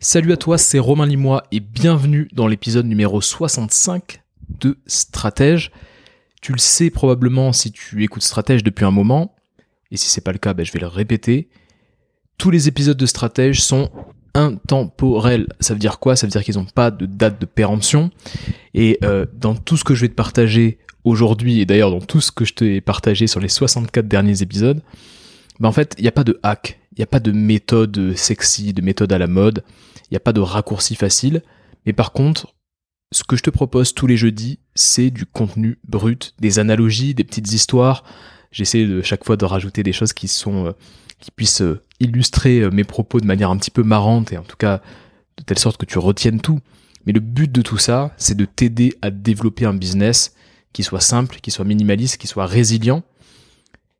Salut à toi, c'est Romain Limois et bienvenue dans l'épisode numéro 65 de Stratège. Tu le sais probablement si tu écoutes Stratège depuis un moment, et si c'est pas le cas, ben, je vais le répéter. Tous les épisodes de Stratège sont intemporels. Ça veut dire quoi? Ça veut dire qu'ils n'ont pas de date de péremption. Et euh, dans tout ce que je vais te partager aujourd'hui, et d'ailleurs dans tout ce que je t'ai partagé sur les 64 derniers épisodes, ben en fait, il n'y a pas de hack, il n'y a pas de méthode sexy, de méthode à la mode, il n'y a pas de raccourci facile. Mais par contre, ce que je te propose tous les jeudis, c'est du contenu brut, des analogies, des petites histoires. J'essaie de chaque fois de rajouter des choses qui sont euh, qui puissent euh, illustrer euh, mes propos de manière un petit peu marrante et en tout cas de telle sorte que tu retiennes tout. Mais le but de tout ça, c'est de t'aider à développer un business qui soit simple, qui soit minimaliste, qui soit résilient.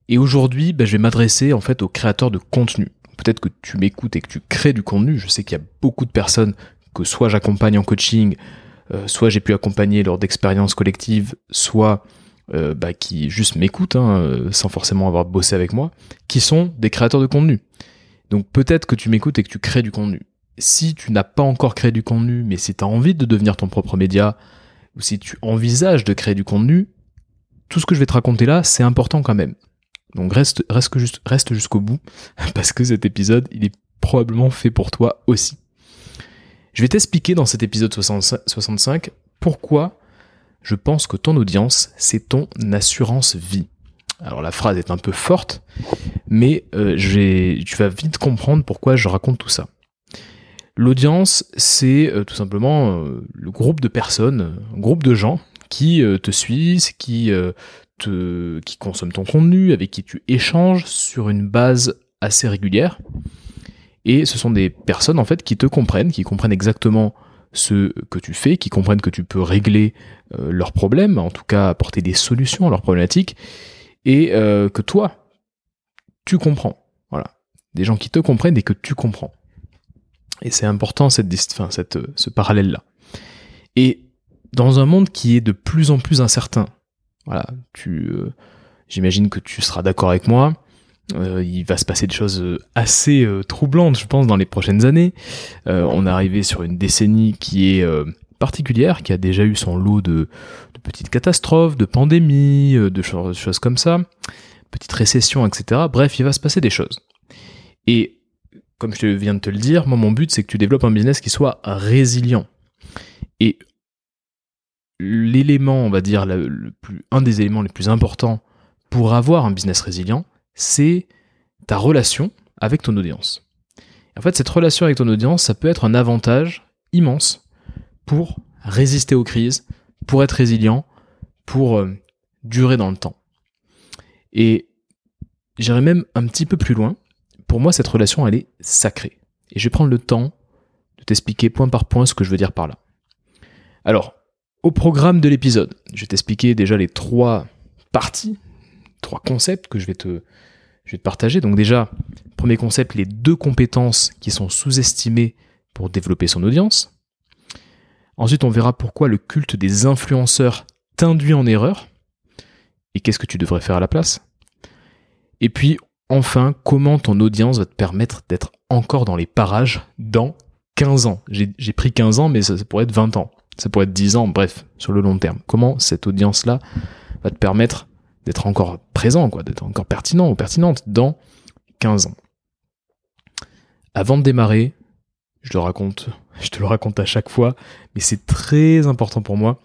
Et aujourd'hui, ben, je vais m'adresser en fait aux créateurs de contenu. Peut-être que tu m'écoutes et que tu crées du contenu. Je sais qu'il y a beaucoup de personnes que soit j'accompagne en coaching, euh, soit j'ai pu accompagner lors d'expériences collectives, soit euh, bah, qui juste m'écoutent hein, euh, sans forcément avoir bossé avec moi, qui sont des créateurs de contenu. Donc peut-être que tu m'écoutes et que tu crées du contenu. Si tu n'as pas encore créé du contenu, mais si tu as envie de devenir ton propre média, ou si tu envisages de créer du contenu, tout ce que je vais te raconter là, c'est important quand même. Donc reste, reste, reste jusqu'au bout, parce que cet épisode, il est probablement fait pour toi aussi. Je vais t'expliquer dans cet épisode 65 pourquoi je pense que ton audience, c'est ton assurance vie. Alors la phrase est un peu forte, mais euh, tu vas vite comprendre pourquoi je raconte tout ça. L'audience, c'est euh, tout simplement euh, le groupe de personnes, un groupe de gens qui te suivent, qui, qui consomment ton contenu, avec qui tu échanges sur une base assez régulière. Et ce sont des personnes en fait qui te comprennent, qui comprennent exactement ce que tu fais, qui comprennent que tu peux régler euh, leurs problèmes, en tout cas apporter des solutions à leurs problématiques, et euh, que toi, tu comprends. Voilà. Des gens qui te comprennent et que tu comprends. Et c'est important cette, cette, ce parallèle-là. Et dans un monde qui est de plus en plus incertain, voilà, tu, euh, j'imagine que tu seras d'accord avec moi, euh, il va se passer des choses euh, assez troublantes, je pense, dans les prochaines années. on est arrivé sur une décennie qui est particulière, qui a déjà eu son lot de, petites catastrophes, de pandémies, de choses, comme ça, petite récession, etc. Bref, il va se passer des choses. Et comme je viens de te le dire, moi mon but c'est que tu développes un business qui soit résilient. Et l'élément, on va dire, un des éléments les plus importants pour avoir un business résilient, c'est ta relation avec ton audience. En fait, cette relation avec ton audience, ça peut être un avantage immense pour résister aux crises, pour être résilient, pour euh, durer dans le temps. Et j'irai même un petit peu plus loin. Pour moi, cette relation, elle est sacrée. Et je vais prendre le temps de t'expliquer point par point ce que je veux dire par là. Alors, au programme de l'épisode, je vais t'expliquer déjà les trois parties, trois concepts que je vais te, partager. Donc déjà, premier concept, les deux compétences qui sont sous-estimées pour développer son audience. Ensuite, on verra pourquoi le culte des influenceurs t'induit en erreur et qu'est-ce que tu devrais faire à la place. Et puis, enfin, comment ton audience va te permettre d'être encore dans les parages dans 15 ans. J'ai pris 15 ans, mais ça, pourrait être 20 ans. Ça pourrait être 10 ans, bref, sur le long terme. Comment cette audience-là va te permettre d'être encore présent, quoi, d'être encore pertinent ou pertinente dans 15 ans? Avant de démarrer, je le raconte, je te le raconte à chaque fois, mais c'est très important pour moi.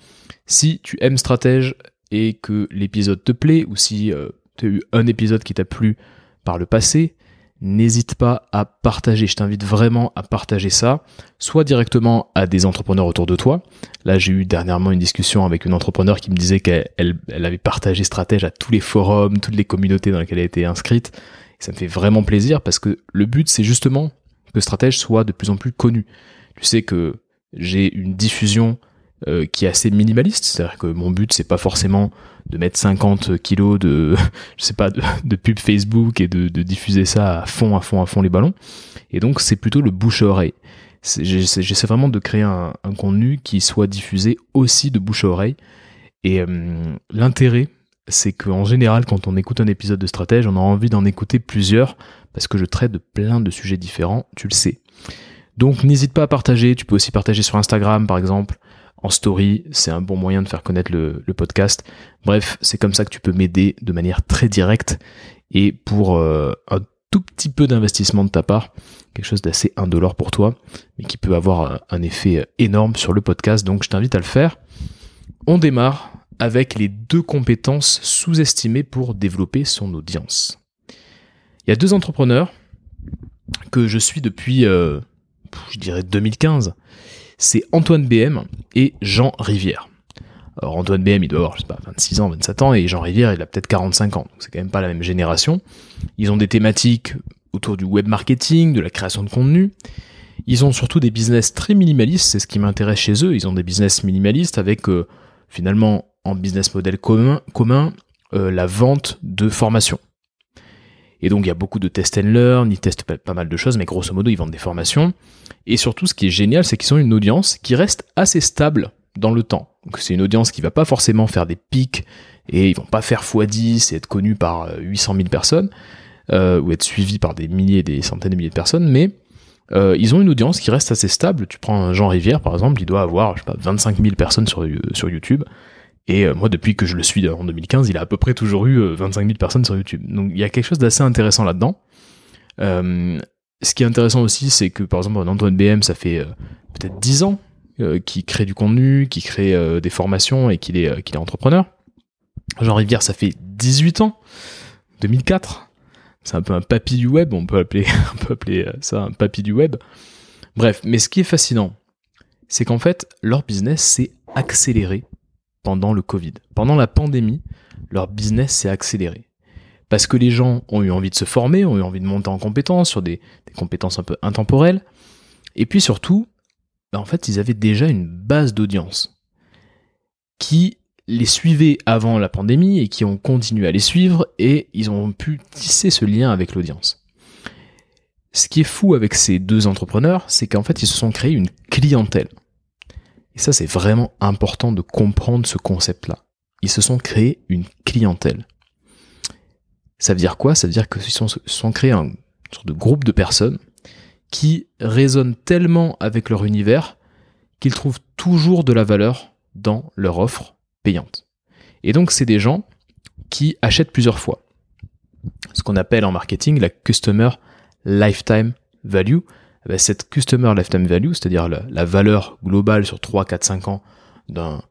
Si tu aimes Stratège et que l'épisode te plaît, ou si euh, tu as eu un épisode qui t'a plu par le passé, n'hésite pas à partager. Je t'invite vraiment à partager ça, soit directement à des entrepreneurs autour de toi. Là, j'ai eu dernièrement une discussion avec une entrepreneur qui me disait qu'elle elle, avait partagé Stratège à tous les forums, toutes les communautés dans lesquelles elle était inscrite. Ça me fait vraiment plaisir parce que le but, c'est justement que Stratège soit de plus en plus connu. Tu sais que j'ai une diffusion euh, qui est assez minimaliste, c'est-à-dire que mon but c'est pas forcément de mettre 50 kilos de, je sais pas, de, pub Facebook et de, diffuser ça à fond, à fond, à fond les ballons. Et donc c'est plutôt le bouche à oreille. J'essaie vraiment de créer un, contenu qui soit diffusé aussi de bouche à oreille. Et euh, l'intérêt, c'est qu'en général, quand on écoute un épisode de stratège, on a envie d'en écouter plusieurs parce que je traite de plein de sujets différents, tu le sais. Donc n'hésite pas à partager, tu peux aussi partager sur Instagram par exemple, en story, c'est un bon moyen de faire connaître le, podcast. Bref, c'est comme ça que tu peux m'aider de manière très directe et pour euh, un tout petit peu d'investissement de ta part, quelque chose d'assez indolore pour toi, mais qui peut avoir un effet énorme sur le podcast, donc je t'invite à le faire. On démarre avec les deux compétences sous-estimées pour développer son audience. Il y a deux entrepreneurs que je suis depuis, euh, je dirais 2015. C'est Antoine BM et Jean Rivière. Alors Antoine BM, il doit avoir, je sais pas, 26 ans, 27 ans, et Jean Rivière, il a peut-être 45 ans. Donc c'est quand même pas la même génération. Ils ont des thématiques autour du web marketing, de la création de contenu. Ils ont surtout des business très minimalistes, c'est ce qui m'intéresse chez eux. Ils ont des business minimalistes avec euh, finalement en business model commun, commun euh, la vente de formation. Et donc il y a beaucoup de test and learn, ils testent pas, mal de choses, mais grosso modo ils vendent des formations. Et surtout ce qui est génial, c'est qu'ils ont une audience qui reste assez stable dans le temps. Donc c'est une audience qui va pas forcément faire des pics et ils vont pas faire x10 et être connus par 800 euh, 000 personnes euh, ou être suivis par des milliers, des centaines de milliers de personnes, mais euh, ils ont une audience qui reste assez stable. Tu prends Jean Rivière par exemple, il doit avoir je sais pas 25 000 personnes sur YouTube. Et euh, moi, depuis que je le suis en 2015, il a à peu près toujours eu 25 euh, 000 personnes sur YouTube. Donc il y a quelque chose d'assez intéressant là-dedans. Euh, ce qui est intéressant aussi, c'est que par exemple, Antoine BM, ça fait peut-être 10 ans qu'il crée du contenu, qu'il crée des formations et qu'il est, qu'il est entrepreneur. Jean Rivière, ça fait 18 ans, 2004. C'est un peu un papy du web, on peut appeler, on peut appeler ça un papy du web. Bref, mais ce qui est fascinant, c'est qu'en fait, leur business s'est accéléré pendant le Covid. Pendant la pandémie, leur business s'est accéléré. Parce que les gens ont eu envie de se former, ont eu envie de monter en compétences sur des, compétences un peu intemporelles. Et puis surtout, bah, en fait, ils avaient déjà une base d'audience qui les suivait avant la pandémie et qui ont continué à les suivre et ils ont pu tisser ce lien avec l'audience. Ce qui est fou avec ces deux entrepreneurs, c'est qu'en fait, ils se sont créés une clientèle. Et ça, c'est vraiment important de comprendre ce concept-là. Ils se sont créés une clientèle. Ça veut dire quoi? Ça veut dire qu'ils se sont, créés un sorte de groupe de personnes qui résonnent tellement avec leur univers qu'ils trouvent toujours de la valeur dans leur offre payante. Et donc, c'est des gens qui achètent plusieurs fois. Ce qu'on appelle en marketing la Customer Lifetime Value. Eh ben, cette Customer Lifetime Value, c'est-à-dire la, valeur globale sur 3, 4, 5 ans d'un,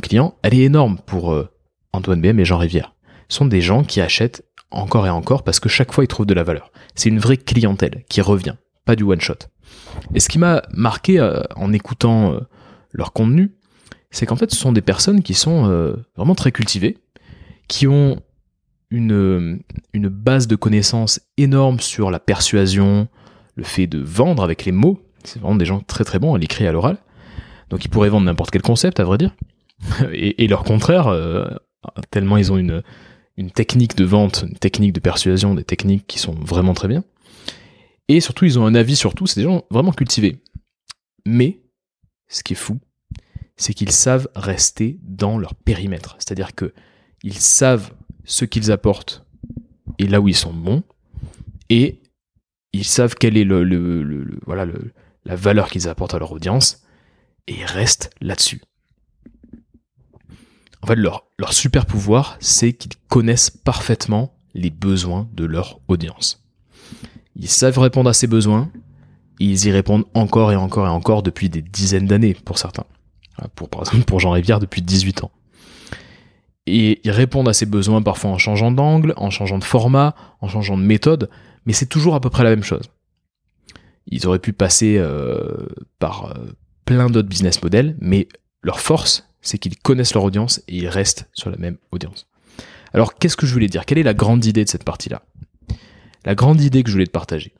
client, elle est énorme pour euh, Antoine BM et Jean Rivière. Ce sont des gens qui achètent encore et encore parce que chaque fois ils trouvent de la valeur. C'est une vraie clientèle qui revient, pas du one shot. Et ce qui m'a marqué euh, en écoutant euh, leur contenu, c'est qu'en fait ce sont des personnes qui sont vraiment très cultivées, qui ont une, une base de connaissances énorme sur la persuasion, le fait de vendre avec les mots. C'est vraiment des gens très très bons à l'écrit et à l'oral. Donc ils pourraient vendre n'importe quel concept, à vrai dire. et, leur contraire, euh, tellement ils ont une, une technique de vente, une technique de persuasion, des techniques qui sont vraiment très bien. Et surtout, ils ont un avis sur tout, c'est des gens vraiment cultivés. Mais, ce qui est fou, c'est qu'ils savent rester dans leur périmètre. C'est-à-dire que ils savent ce qu'ils apportent et là où ils sont bons, et ils savent quelle est la valeur qu'ils apportent à leur audience et restent là-dessus. En fait, leur, super pouvoir, c'est qu'ils connaissent parfaitement les besoins de leur audience. Ils savent répondre à ces besoins, ils y répondent encore et encore et encore depuis des dizaines d'années pour certains. Pour, par exemple, pour Jean Rivière, depuis 18 ans. Et ils répondent à ces besoins parfois en changeant d'angle, en changeant de format, en changeant de méthode, mais c'est toujours à peu près la même chose. Ils auraient pu passer euh, par euh, plein d'autres business models, mais leur force, c'est qu'ils connaissent leur audience et ils restent sur la même audience. Alors, qu'est-ce que je voulais dire? Quelle est la grande idée de cette partie-là? La grande idée que je voulais te partager,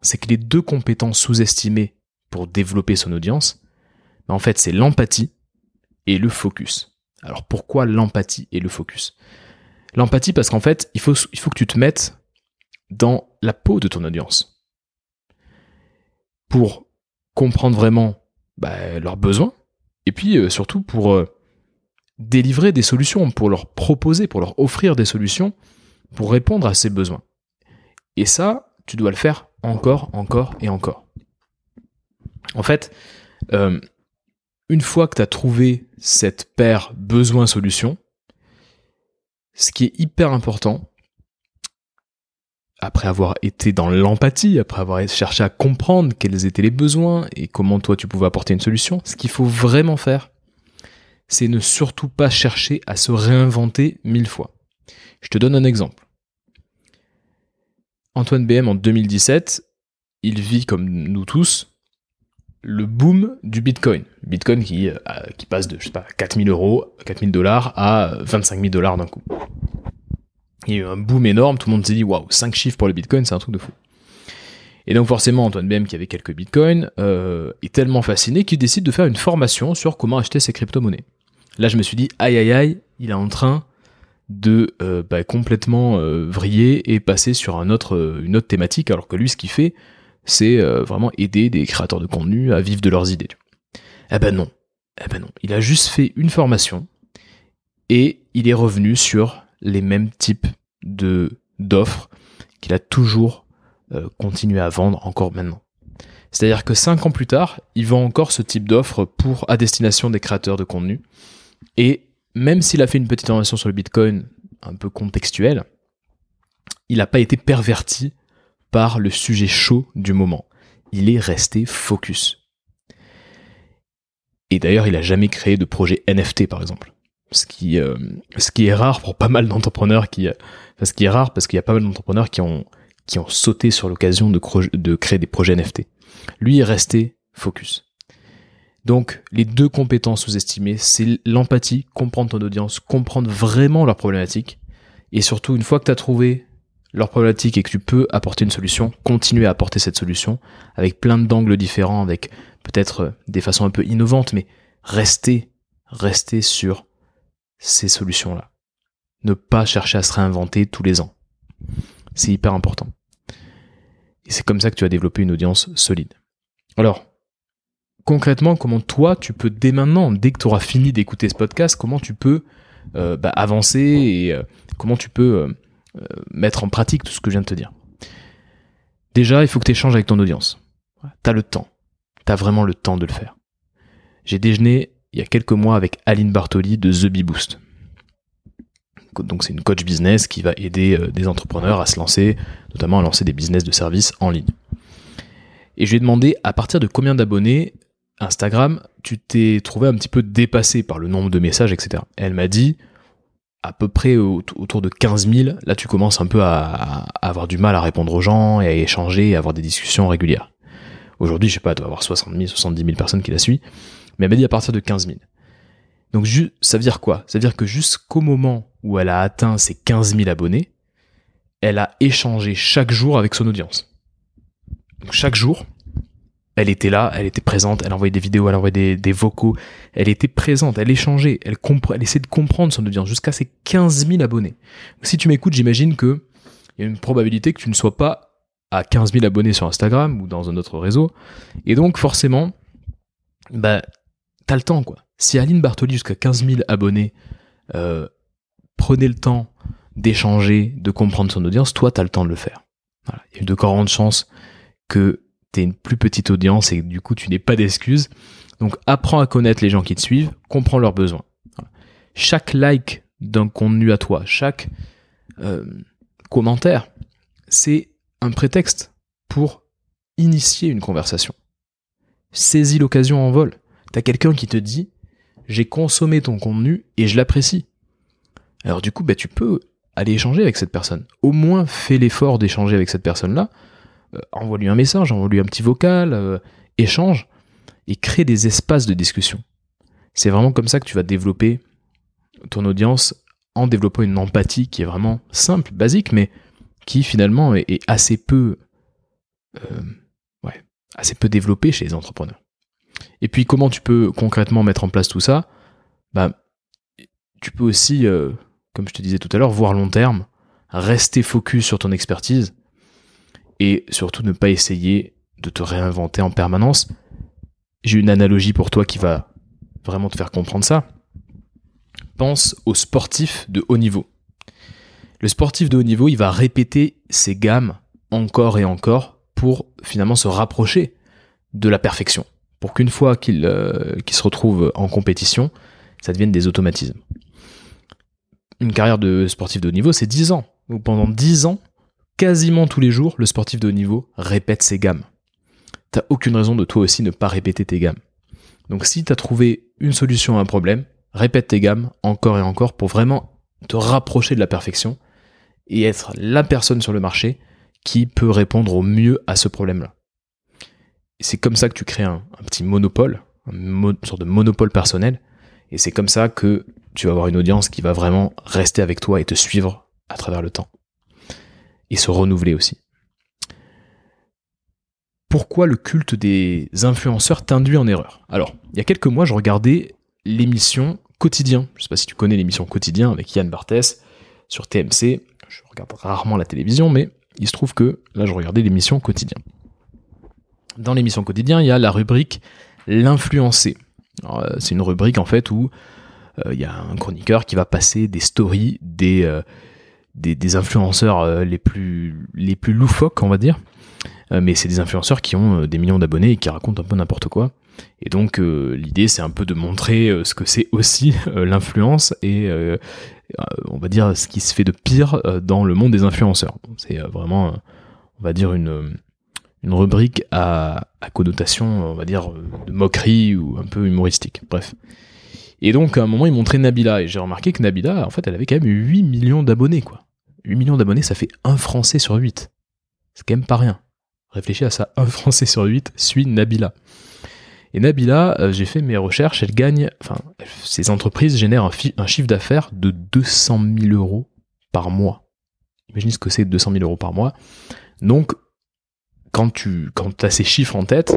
c'est que les deux compétences sous-estimées pour développer son audience, ben, en fait, c'est l'empathie et le focus. Alors, pourquoi l'empathie et le focus? L'empathie parce qu'en fait, il faut, il faut que tu te mettes dans la peau de ton audience pour comprendre vraiment bah, leurs besoins et puis euh, surtout pour euh, délivrer des solutions, pour leur proposer, pour leur offrir des solutions pour répondre à ces besoins. Et ça, tu dois le faire encore, encore et encore. En fait, euh, une fois que tu as trouvé cette paire besoin-solution, ce qui est hyper important, après avoir été dans l'empathie, après avoir cherché à comprendre quels étaient les besoins et comment toi tu pouvais apporter une solution, ce qu'il faut vraiment faire, c'est ne surtout pas chercher à se réinventer mille fois. Je te donne un exemple. Antoine BM en 2017, il vit comme nous tous le boom du Bitcoin. Bitcoin qui, euh, passe de, je sais pas, 4000 euros, 4000 dollars à 25 000 dollars d'un coup. Il y a eu un boom énorme, tout le monde s'est dit, waouh, 5 chiffres pour le Bitcoin, c'est un truc de fou. Et donc forcément, Antoine BM, qui avait quelques bitcoins, euh, est tellement fasciné qu'il décide de faire une formation sur comment acheter ses crypto-monnaies. Là, je me suis dit, aïe aïe aïe, il est en train de euh, bah, complètement vriller et passer sur une autre thématique, alors que lui, ce qu'il fait, c'est euh, vraiment aider des créateurs de contenu à vivre de leurs idées. Eh ben non, eh ben non, il a juste fait une formation et il est revenu sur les mêmes types d'offres qu'il a toujours euh, continué à vendre encore maintenant. C'est-à-dire que cinq ans plus tard, il vend encore ce type d'offre pour à destination des créateurs de contenu. Et même s'il a fait une petite formation sur le Bitcoin un peu contextuelle, il n'a pas été perverti par le sujet chaud du moment. Il est resté focus. Et d'ailleurs, il a jamais créé de projet NFT, par exemple. Ce qui, euh, ce qui est rare pour pas mal d'entrepreneurs qui, ce qui est rare parce qu'il y a pas mal d'entrepreneurs qui ont, qui ont sauté sur l'occasion de, créer des projets NFT. Lui est resté focus. Donc, les deux compétences sous-estimées, c'est l'empathie, comprendre ton audience, comprendre vraiment leurs problématiques, et surtout, une fois que tu as trouvé leur problématique et que tu peux apporter une solution, continuer à apporter cette solution avec plein d'angles différents, avec peut-être euh, des façons un peu innovantes, mais rester, rester sur ces solutions-là. Ne pas chercher à se réinventer tous les ans. C'est hyper important. Et c'est comme ça que tu vas développer une audience solide. Alors, concrètement, comment toi, tu peux dès maintenant, dès que tu auras fini d'écouter ce podcast, comment tu peux euh, bah, avancer et euh, comment tu peux euh, mettre en pratique tout ce que je viens de te dire? Déjà, il faut que tu échanges avec ton audience. Tu as le temps. Tu as vraiment le temps de le faire. J'ai déjeuné il y a quelques mois avec Aline Bartoli de The Bee Boost. Donc c'est une coach business qui va aider euh, des entrepreneurs à se lancer, notamment à lancer des business de services en ligne. Et je lui ai demandé à partir de combien d'abonnés Instagram tu t'es trouvé un petit peu dépassé par le nombre de messages, etc. elle m'a dit à peu près autour de 15 000, là tu commences un peu à, avoir du mal à répondre aux gens et à échanger et à avoir des discussions régulières. Aujourd'hui, je sais pas, tu doit avoir 60 000, 70 000 personnes qui la suivent, mais elle m'a dit à partir de 15 000. Donc ça veut dire quoi? Ça veut dire que jusqu'au moment où elle a atteint ses 15 000 abonnés, elle a échangé chaque jour avec son audience. Donc chaque jour, elle était là, elle était présente, elle envoyait des vidéos, elle envoyait des, vocaux, elle était présente, elle échangeait, elle, elle essayait de comprendre son audience jusqu'à ses 15 000 abonnés. si tu m'écoutes, j'imagine que il y a une probabilité que tu ne sois pas à 15 000 abonnés sur Instagram ou dans un autre réseau. Et donc, forcément, bah, t'as le temps, quoi. Si Aline Bartoli, jusqu'à 15 000 abonnés, euh, prenait le temps d'échanger, de comprendre son audience, toi, t'as le temps de le faire. Il y a de grandes chances que t'es une plus petite audience et du coup tu n'es pas d'excuses. Donc apprends à connaître les gens qui te suivent, comprends leurs besoins. Chaque like d'un contenu à toi, chaque euh, commentaire, c'est un prétexte pour initier une conversation. Saisis l'occasion en vol. T'as quelqu'un qui te dit j'ai consommé ton contenu et je l'apprécie. Alors du coup, bah, tu peux aller échanger avec cette personne. Au moins fais l'effort d'échanger avec cette personne-là euh, envoie-lui un message, envoie-lui un petit vocal, euh, échange, et crée des espaces de discussion. C'est vraiment comme ça que tu vas développer ton audience en développant une empathie qui est vraiment simple, basique, mais qui finalement est, euh, assez peu développée chez les entrepreneurs. Et puis comment tu peux concrètement mettre en place tout ça? Bah, Tu peux aussi, comme je te disais tout à l'heure, voir long terme, rester focus sur ton expertise et surtout ne pas essayer de te réinventer en permanence. J'ai une analogie pour toi qui va vraiment te faire comprendre ça. Pense au sportif de haut niveau. Le sportif de haut niveau, il va répéter ses gammes encore et encore pour finalement se rapprocher de la perfection. Pour qu'une fois qu'ils se retrouvent en compétition, ça devienne des automatismes. Une carrière de sportif de haut niveau, c'est 10 ans. Donc pendant 10 ans, quasiment tous les jours, le sportif de haut niveau répète ses gammes. T'as aucune raison de toi aussi ne pas répéter tes gammes. Donc si t'as trouvé une solution à un problème, répète tes gammes encore et encore pour vraiment te rapprocher de la perfection et être la personne sur le marché qui peut répondre au mieux à ce problème-là. C'est comme ça que tu crées un, petit monopole, une sorte de monopole personnel, et c'est comme ça que tu vas avoir une audience qui va vraiment rester avec toi et te suivre à travers le temps. Et se renouveler aussi. Pourquoi le culte des influenceurs t'induit en erreur? Alors, il y a quelques mois, je regardais l'émission Quotidien. Je sais pas si tu connais l'émission Quotidien avec Yann Barthès sur TMC. Je regarde rarement la télévision, mais il se trouve que là, je regardais l'émission Quotidien. Dans l'émission Quotidien, il y a la rubrique L'influencé. Euh, c'est une rubrique en fait où euh, il y a un chroniqueur qui va passer des stories des, euh, des, influenceurs les, plus, les plus loufoques, on va dire. mais c'est des influenceurs qui ont des millions d'abonnés et qui racontent un peu n'importe quoi. Et donc l'idée c'est un peu de montrer ce que c'est aussi l'influence et on va dire ce qui se fait de pire dans le monde des influenceurs. C'est vraiment, on va dire, une, une rubrique à, à, connotation, on va dire, de moquerie ou un peu humoristique. Bref. Et donc, à un moment, il montrait Nabila, et j'ai remarqué que Nabila, en fait, elle avait quand même 8 millions d'abonnés, quoi. 8 millions d'abonnés, ça fait un Français sur 8. C'est quand même pas rien. Réfléchis à ça, un Français sur 8 suit Nabila. Et Nabila, euh, j'ai fait mes recherches, elle gagne, enfin, ces entreprises génèrent un, un chiffre d'affaires de 200 000 euros par mois. Imaginez ce que c'est 200 000 euros par mois. Donc, quand tu as ces chiffres en tête,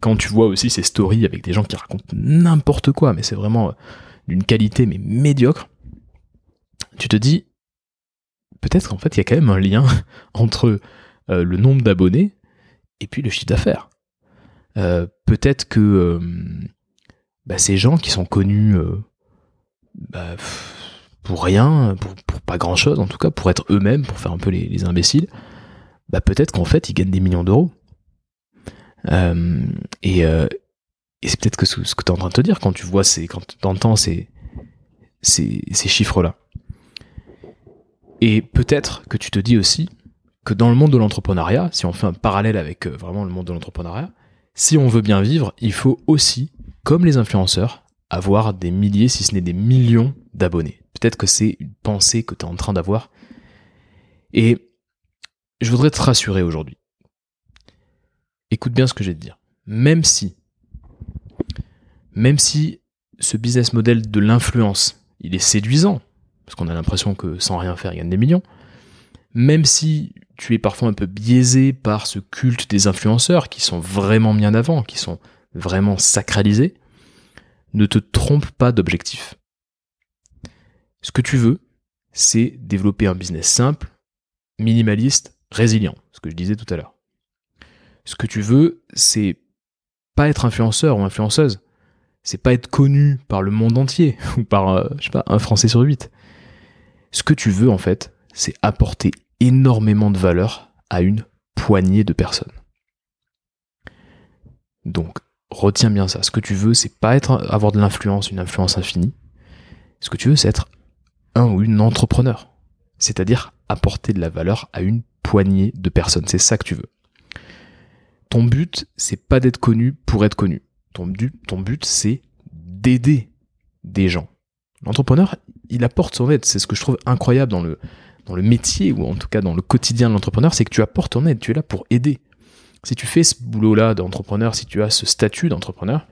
quand tu vois aussi ces stories avec des gens qui racontent n'importe quoi, mais c'est vraiment euh, d'une qualité mais médiocre, tu te dis peut-être qu'en fait il y a quand même un lien entre euh, le nombre d'abonnés et puis le chiffre d'affaires. Euh, peut-être que bah, ces gens qui sont connus bah, pour rien, pour, pas grand chose en tout cas, pour être eux-mêmes, pour faire un peu les imbéciles, bah peut-être qu'en fait, ils gagnent des millions d'euros. Euh, et, euh, et c'est peut-être que ce, que tu es en train de te dire quand tu vois ces, quand tu entends ces, ces, ces chiffres-là. Et peut-être que tu te dis aussi que dans le monde de l'entrepreneuriat, si on fait un parallèle avec euh, vraiment le monde de l'entrepreneuriat, si on veut bien vivre, il faut aussi, comme les influenceurs, avoir des milliers, si ce n'est des millions d'abonnés. Peut-être que c'est une pensée que tu es en train d'avoir. Et je voudrais te rassurer aujourd'hui. Écoute bien ce que je vais te dire. Même si, même si ce business model de l'influence, il est séduisant, parce qu'on a l'impression que sans rien faire, il gagne des millions, même si tu es parfois un peu biaisé par ce culte des influenceurs qui sont vraiment mis en avant, qui sont vraiment sacralisés, ne te trompe pas d'objectif. Ce que tu veux, c'est développer un business simple, minimaliste, résilient, ce que je disais tout à l'heure. Ce que tu veux, c'est pas être influenceur ou influenceuse. C'est pas être connu par le monde entier ou par, euh, je sais pas, un Français sur huit. Ce que tu veux, en fait, c'est apporter énormément de valeur à une poignée de personnes. Donc, retiens bien ça. Ce que tu veux, c'est pas être, avoir de l'influence, une influence infinie. Ce que tu veux, c'est être un ou une entrepreneur. C'est-à-dire apporter de la valeur à une poignée de personnes. C'est ça que tu veux. Ton but, c'est pas d'être connu pour être connu. Ton but, c'est d'aider des gens. L'entrepreneur, il apporte son aide. C'est ce que je trouve incroyable dans le, dans le métier, ou en tout cas dans le quotidien de l'entrepreneur, c'est que tu apportes ton aide. Tu es là pour aider. Si tu fais ce boulot-là d'entrepreneur, si tu as ce statut d'entrepreneur,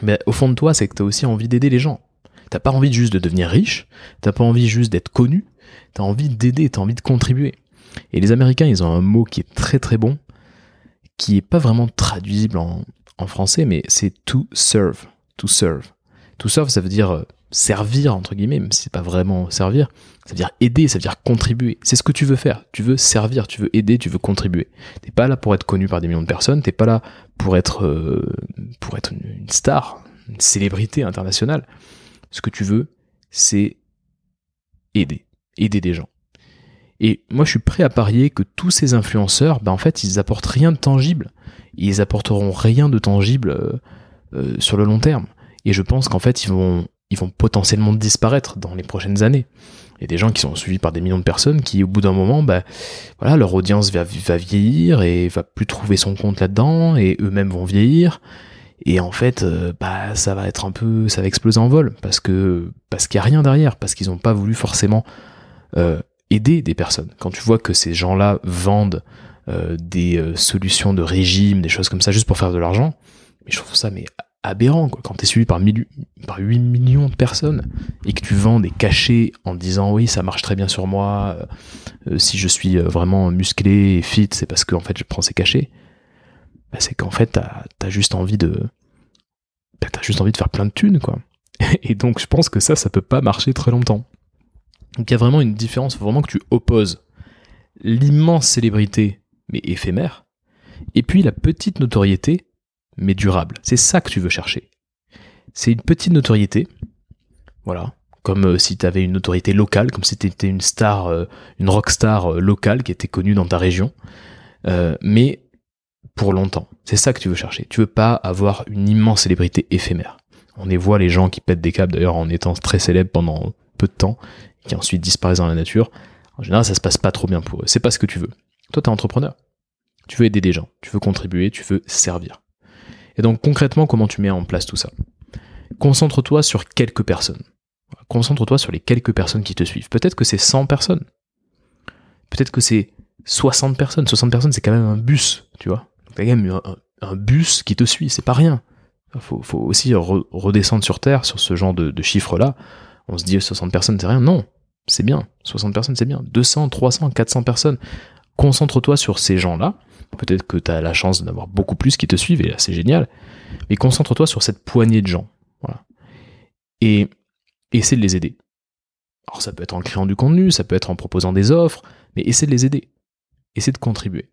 mais ben, au fond de toi, c'est que tu as aussi envie d'aider les gens. T'as pas envie juste de devenir riche, t'as pas envie juste d'être connu, t'as envie d'aider, t'as envie de contribuer. Et les Américains, ils ont un mot qui est très très bon, qui est pas vraiment traduisible en, français, mais c'est to serve. To serve. To serve, ça veut dire euh, servir, entre guillemets, même si c'est pas vraiment servir. Ça veut dire aider, ça veut dire contribuer. C'est ce que tu veux faire. Tu veux servir, tu veux aider, tu veux contribuer. T'es pas là pour être connu par des millions de personnes, t'es pas là pour être, euh, pour être une star, une célébrité internationale. Ce que tu veux, c'est aider. Aider des gens. Et moi, je suis prêt à parier que tous ces influenceurs, bah, en fait, ils apportent rien de tangible. Ils apporteront rien de tangible euh, euh, sur le long terme. Et je pense qu'en fait, ils vont, potentiellement disparaître dans les prochaines années. Il y a des gens qui sont suivis par des millions de personnes qui, au bout d'un moment, bah, voilà, leur audience va, vieillir et va plus trouver son compte là-dedans, et eux-mêmes vont vieillir. Et en fait, euh, bah, ça va être un peu, ça va exploser en vol parce que parce qu'il y a rien derrière, parce qu'ils n'ont pas voulu forcément aider des personnes. Quand tu vois que ces gens-là vendent euh, des solutions de régime, des choses comme ça, juste pour faire de l'argent, je trouve ça mais aberrant. Quand t'es suivi par, par 8 millions de personnes et que tu vends des cachets en disant oui ça marche très bien sur moi, si je suis vraiment musclé et fit, c'est parce que fait je prends ces cachets bah, c'est qu'en fait, t'as as juste envie de. Bah, juste envie de faire plein de thunes, quoi. Et donc, je pense que ça, ça peut pas marcher très longtemps. Donc, il y a vraiment une différence. Faut vraiment que tu opposes l'immense célébrité, mais éphémère, et puis la petite notoriété, mais durable. C'est ça que tu veux chercher. C'est une petite notoriété, voilà, comme euh, si tu avais une notoriété locale, comme si tu étais une star, euh, une rockstar euh, locale qui était connue dans ta région, mais pour longtemps. C'est ça que tu veux chercher. Tu veux pas avoir une immense célébrité éphémère. On les voit les gens qui pètent des câbles d'ailleurs en étant très célèbres pendant peu de temps, qui ensuite disparaissent dans la nature. En général, ça se passe pas trop bien pour eux. C'est pas ce que tu veux. Toi, t'es entrepreneur. Tu veux aider des gens, tu veux contribuer, tu veux servir. Et donc concrètement, comment tu mets en place tout ça? Concentre-toi sur quelques personnes. Concentre-toi sur les quelques personnes qui te suivent. Peut-être que c'est 100 personnes. Peut-être que c'est 60 personnes. 60 personnes, c'est quand même un bus, tu vois. T'as quand même un, bus qui te suit, c'est pas rien. Faut, faut aussi redescendre sur Terre sur ce genre de, chiffres-là. On se dit 60 personnes, c'est rien. Non, c'est bien. 60 personnes, c'est bien. 200, 300, 400 personnes. Concentre-toi sur ces gens-là. Peut-être que tu as la chance d'avoir beaucoup plus qui te suivent, et là, c'est génial. Mais concentre-toi sur cette poignée de gens. Voilà. Et essaie de les aider. Alors ça peut être en créant du contenu, ça peut être en proposant des offres, mais essaie de les aider. Essaie de contribuer.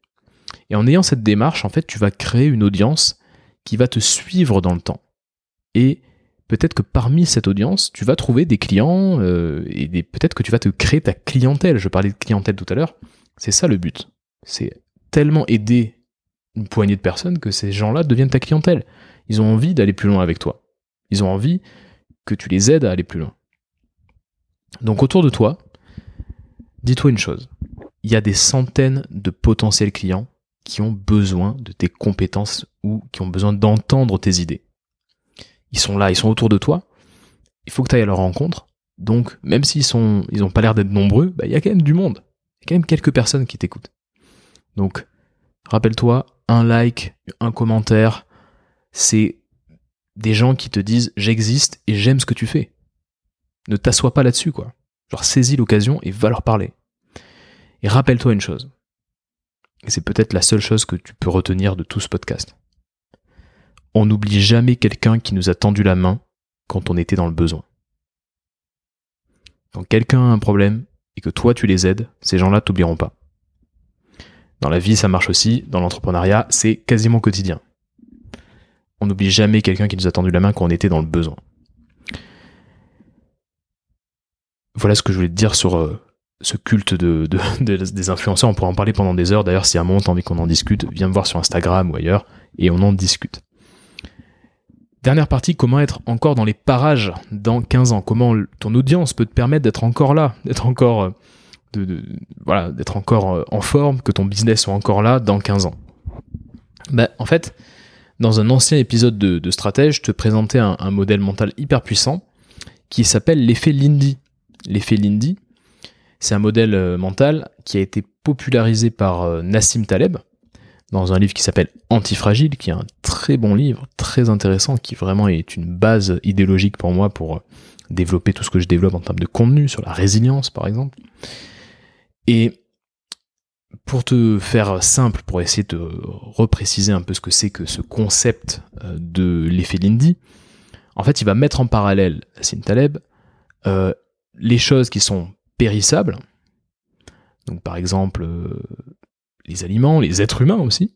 Et en ayant cette démarche, en fait, tu vas créer une audience qui va te suivre dans le temps. Et peut-être que parmi cette audience, tu vas trouver des clients euh, et peut-être que tu vas te créer ta clientèle. Je parlais de clientèle tout à l'heure. C'est ça le but. C'est tellement aider une poignée de personnes que ces gens-là deviennent ta clientèle. Ils ont envie d'aller plus loin avec toi. Ils ont envie que tu les aides à aller plus loin. Donc autour de toi, dis-toi une chose. Il y a des centaines de potentiels clients qui ont besoin de tes compétences ou qui ont besoin d'entendre tes idées. Ils sont là, ils sont autour de toi. Il faut que tu ailles à leur rencontre. Donc, même s'ils sont, ils ont pas l'air d'être nombreux, bah, il y a quand même du monde. Il y a quand même quelques personnes qui t'écoutent. Donc, rappelle-toi, un like, un commentaire, c'est des gens qui te disent j'existe et j'aime ce que tu fais. Ne t'assois pas là-dessus, quoi. Genre, saisis l'occasion et va leur parler. Et rappelle-toi une chose. Et c'est peut-être la seule chose que tu peux retenir de tout ce podcast. On n'oublie jamais quelqu'un qui nous a tendu la main quand on était dans le besoin. Quand quelqu'un a un problème et que toi tu les aides, ces gens-là t'oublieront pas. Dans la vie, ça marche aussi. Dans l'entrepreneuriat, c'est quasiment quotidien. On n'oublie jamais quelqu'un qui nous a tendu la main quand on était dans le besoin. Voilà ce que je voulais te dire sur euh, ce culte de, des influenceurs, on pourrait en parler pendant des heures. D'ailleurs, si à un moment t'as envie qu'on en discute, viens me voir sur Instagram ou ailleurs et on en discute. Dernière partie, comment être encore dans les parages dans 15 ans? Comment ton audience peut te permettre d'être encore là, d'être encore, euh, voilà, d'être encore euh, en forme, que ton business soit encore là dans 15 ans? Ben, En fait, dans un ancien épisode de, Stratège, je te présentais un, modèle mental hyper puissant qui s'appelle l'effet Lindy. L'effet Lindy, c'est un modèle euh, mental qui a été popularisé par Nassim Taleb dans un livre qui s'appelle Antifragile, qui est un très bon livre, très intéressant, qui vraiment est une base idéologique pour moi pour euh, développer tout ce que je développe en termes de contenu, sur la résilience par exemple. Et pour te faire simple, pour essayer de repréciser un peu ce que c'est que ce concept de l'effet Lindy, en fait, il va mettre en parallèle, Nassim Taleb, les choses qui sont périssables, donc par exemple euh, les aliments, les êtres humains aussi,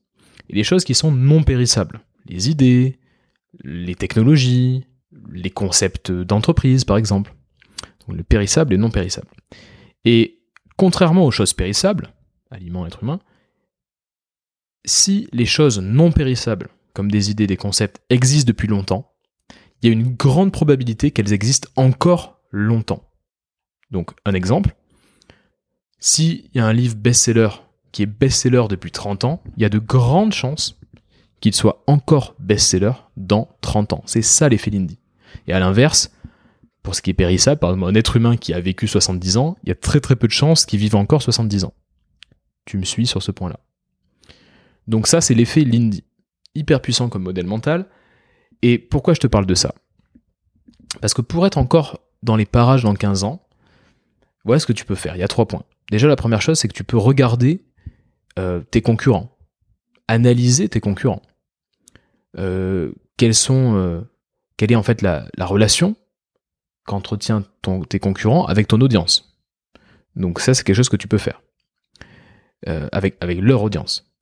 et les choses qui sont non périssables, les idées, les technologies, les concepts d'entreprise par exemple, le périssable et non périssable. Et contrairement aux choses périssables, aliments, êtres humains, si les choses non périssables, comme des idées, des concepts, existent depuis longtemps, il y a une grande probabilité qu'elles existent encore longtemps. Donc, un exemple, s'il y a un livre best-seller qui est best-seller depuis 30 ans, il y a de grandes chances qu'il soit encore best-seller dans 30 ans. C'est ça l'effet Lindy. Et à l'inverse, pour ce qui est périssable, par exemple, un être humain qui a vécu 70 ans, il y a très très peu de chances qu'il vive encore 70 ans. Tu me suis sur ce point-là. Donc ça, c'est l'effet Lindy. Hyper puissant comme modèle mental. Et pourquoi je te parle de ça? Parce que pour être encore dans les parages dans 15 ans, voilà ce que tu peux faire. Il y a trois points. Déjà, la première chose, c'est que tu peux regarder euh, tes concurrents, analyser tes concurrents. Euh, euh, quelle est en fait la, relation qu'entretient tes concurrents avec ton audience. Donc ça, c'est quelque chose que tu peux faire avec, avec leur audience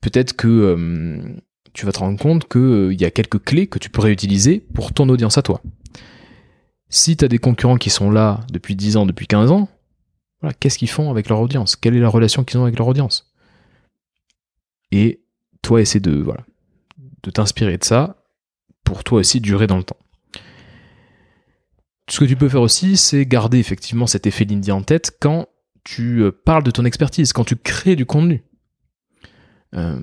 peut-être que tu vas te rendre compte qu'il y a quelques clés que tu pourrais utiliser pour ton audience à toi. Si tu as des concurrents qui sont là depuis 10 ans, depuis 15 ans, qu'est-ce qu'ils font avec leur audience? Quelle est la relation qu'ils ont avec leur audience? Et toi, essaie de, voilà, de t'inspirer de ça pour toi aussi durer dans le temps. Ce que tu peux faire aussi, c'est garder effectivement cet effet Lindy en tête quand tu euh, parles de ton expertise, quand tu crées du contenu. Euh,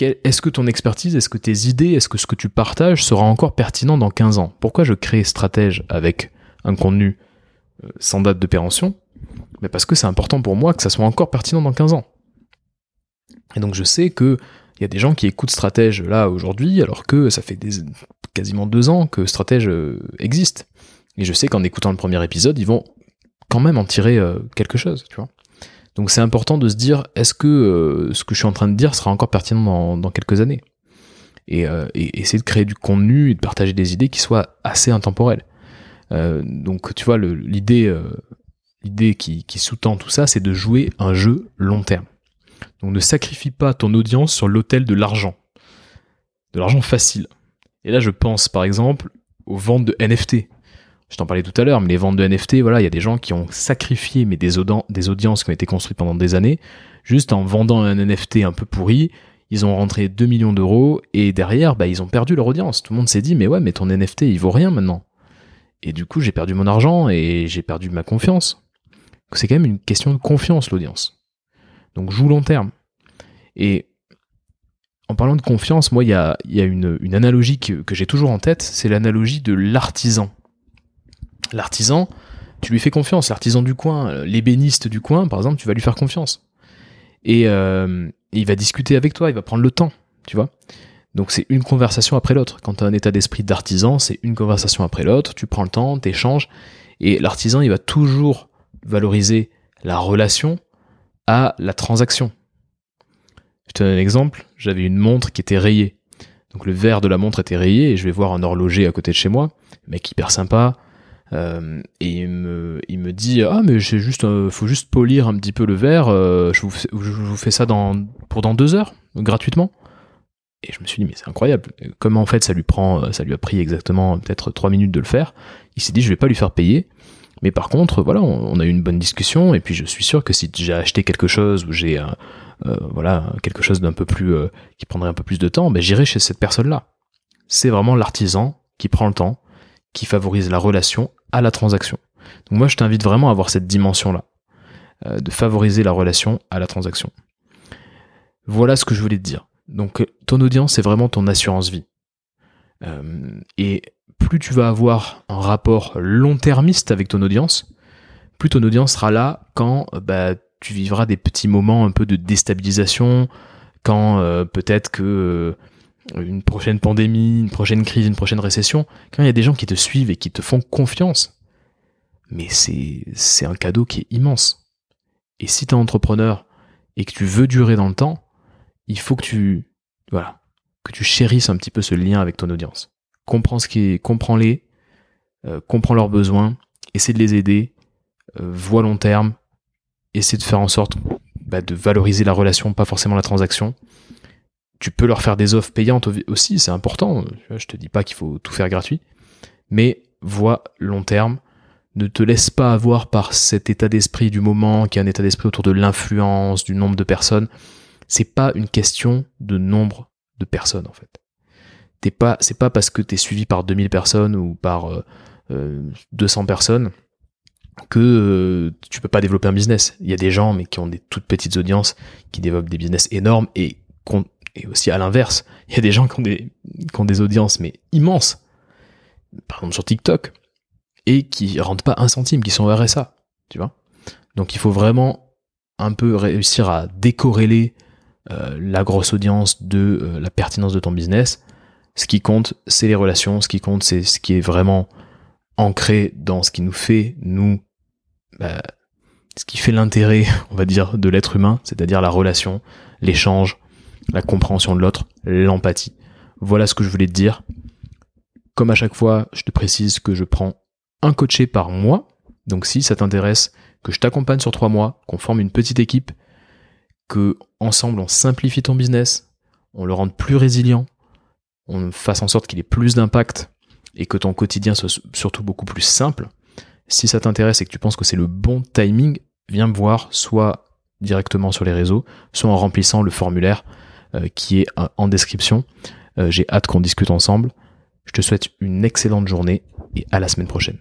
est-ce que ton expertise, est-ce que tes idées, est-ce que ce que tu partages sera encore pertinent dans 15 ans? Pourquoi je crée Stratège avec un contenu sans date de péremption Mais Parce que c'est important pour moi que ça soit encore pertinent dans 15 ans. Et donc je sais que il y a des gens qui écoutent Stratège là aujourd'hui, alors que ça fait quasiment deux ans que Stratège euh, existe. Et je sais qu'en écoutant le premier épisode, ils vont quand même en tirer quelque chose, tu vois. Donc c'est important de se dire, est-ce que euh, ce que je suis en train de dire sera encore pertinent dans, quelques années? Euh, et, essayer de créer du contenu et de partager des idées qui soient assez intemporelles. Euh, donc tu vois, l'idée l'idée qui, qui sous-tend tout ça, c'est de jouer un jeu long terme. Donc ne sacrifie pas ton audience sur l'autel de l'argent. De l'argent facile. Et là je pense par exemple aux ventes de NFT je t'en parlais tout à l'heure, mais les ventes de NFT, voilà, il y a des gens qui ont sacrifié mais des, des audiences qui ont été construites pendant des années, juste en vendant un NFT un peu pourri, ils ont rentré 2 millions d'euros et derrière, bah, ils ont perdu leur audience. Tout le monde s'est dit, mais ouais, mais ton NFT, il vaut rien maintenant. Et du coup, j'ai perdu mon argent et j'ai perdu ma confiance. C'est quand même une question de confiance, l'audience. Donc, joue long terme. Et en parlant de confiance, moi, il y a, une, analogie que j'ai toujours en tête, c'est l'analogie de l'artisan. L'artisan, tu lui fais confiance. L'artisan du coin, euh, l'ébéniste du coin, par exemple, tu vas lui faire confiance. Euh, et, il va discuter avec toi, il va prendre le temps, tu vois. Donc c'est une conversation après l'autre. Quand tu as un état d'esprit d'artisan, c'est une conversation après l'autre, tu prends le temps, t'échanges, et l'artisan, il va toujours valoriser la relation à la transaction. Je te donne un exemple, j'avais une montre qui était rayée. Donc le verre de la montre était rayé, et je vais voir un horloger à côté de chez moi, mec hyper sympa, euh, et il me, il me dit ah mais j'ai juste euh, faut juste polir un petit peu le verre euh, je, vous fais, ça pour dans deux heures gratuitement et je me suis dit mais c'est incroyable comment en fait ça lui prend ça lui a pris exactement peut-être trois minutes de le faire il s'est dit je vais pas lui faire payer mais par contre voilà on, a eu une bonne discussion et puis je suis sûr que si j'ai acheté quelque chose ou j'ai voilà quelque chose d'un peu plus qui prendrait un peu plus de temps ben j'irai chez cette personne là c'est vraiment l'artisan qui prend le temps qui favorise la relation à la transaction. Donc moi, je t'invite vraiment à avoir cette dimension-là, euh, de favoriser la relation à la transaction. Voilà ce que je voulais te dire. Donc ton audience, c'est vraiment ton assurance vie. Euh, et plus tu vas avoir un rapport long-termiste avec ton audience, plus ton audience sera là quand bah, tu vivras des petits moments un peu de déstabilisation, quand euh, peut-être que une prochaine pandémie, une prochaine crise, une prochaine récession, quand il y a des gens qui te suivent et qui te font confiance, mais c'est un cadeau qui est immense. Et si tu es entrepreneur et que tu veux durer dans le temps, il faut que tu, voilà, que tu chérisses un petit peu ce lien avec ton audience. Comprends ce qui est, comprends-les, euh, comprends leurs besoins, essaie de les aider, euh, vois long terme, essaie de faire en sorte bah, de valoriser la relation, pas forcément la transaction tu peux leur faire des offres payantes aussi, c'est important. Je te dis pas qu'il faut tout faire gratuit, mais vois long terme, Ne te laisse pas avoir par cet état d'esprit du moment, qui est un état d'esprit autour de l'influence, du nombre de personnes. C'est pas une question de nombre de personnes en fait. T'es pas, c'est pas parce que tu es suivi par 2000 personnes ou par 200 personnes que euh, tu peux pas développer un business. Il y a des gens mais qui ont des toutes petites audiences qui développent des business énormes et, et aussi à l'inverse, il y a des gens qui ont des, qui ont des audiences mais immenses, par exemple sur TikTok, et qui rentrent pas un centime, qui sont RSA, tu vois. Donc il faut vraiment un peu réussir à décorréler euh, la grosse audience de euh, la pertinence de ton business. Ce qui compte, c'est les relations, ce qui compte, c'est ce qui est vraiment ancré dans ce qui nous fait, nous, bah, ce qui fait l'intérêt, on va dire, de l'être humain, c'est-à-dire la relation, l'échange, la compréhension de l'autre, l'empathie. Voilà ce que je voulais te dire. Comme à chaque fois, je te précise que je prends un coaché par mois. Donc si ça t'intéresse, que je t'accompagne sur trois mois, qu'on forme une petite équipe, que ensemble on simplifie ton business, on le rende plus résilient, on fasse en sorte qu'il ait plus d'impact et que ton quotidien soit surtout beaucoup plus simple, si ça t'intéresse et que tu penses que c'est le bon timing, viens me voir soit directement sur les réseaux, soit en remplissant le formulaire euh, qui est euh, en description. Euh, j'ai hâte qu'on discute ensemble. Je te souhaite une excellente journée et à la semaine prochaine.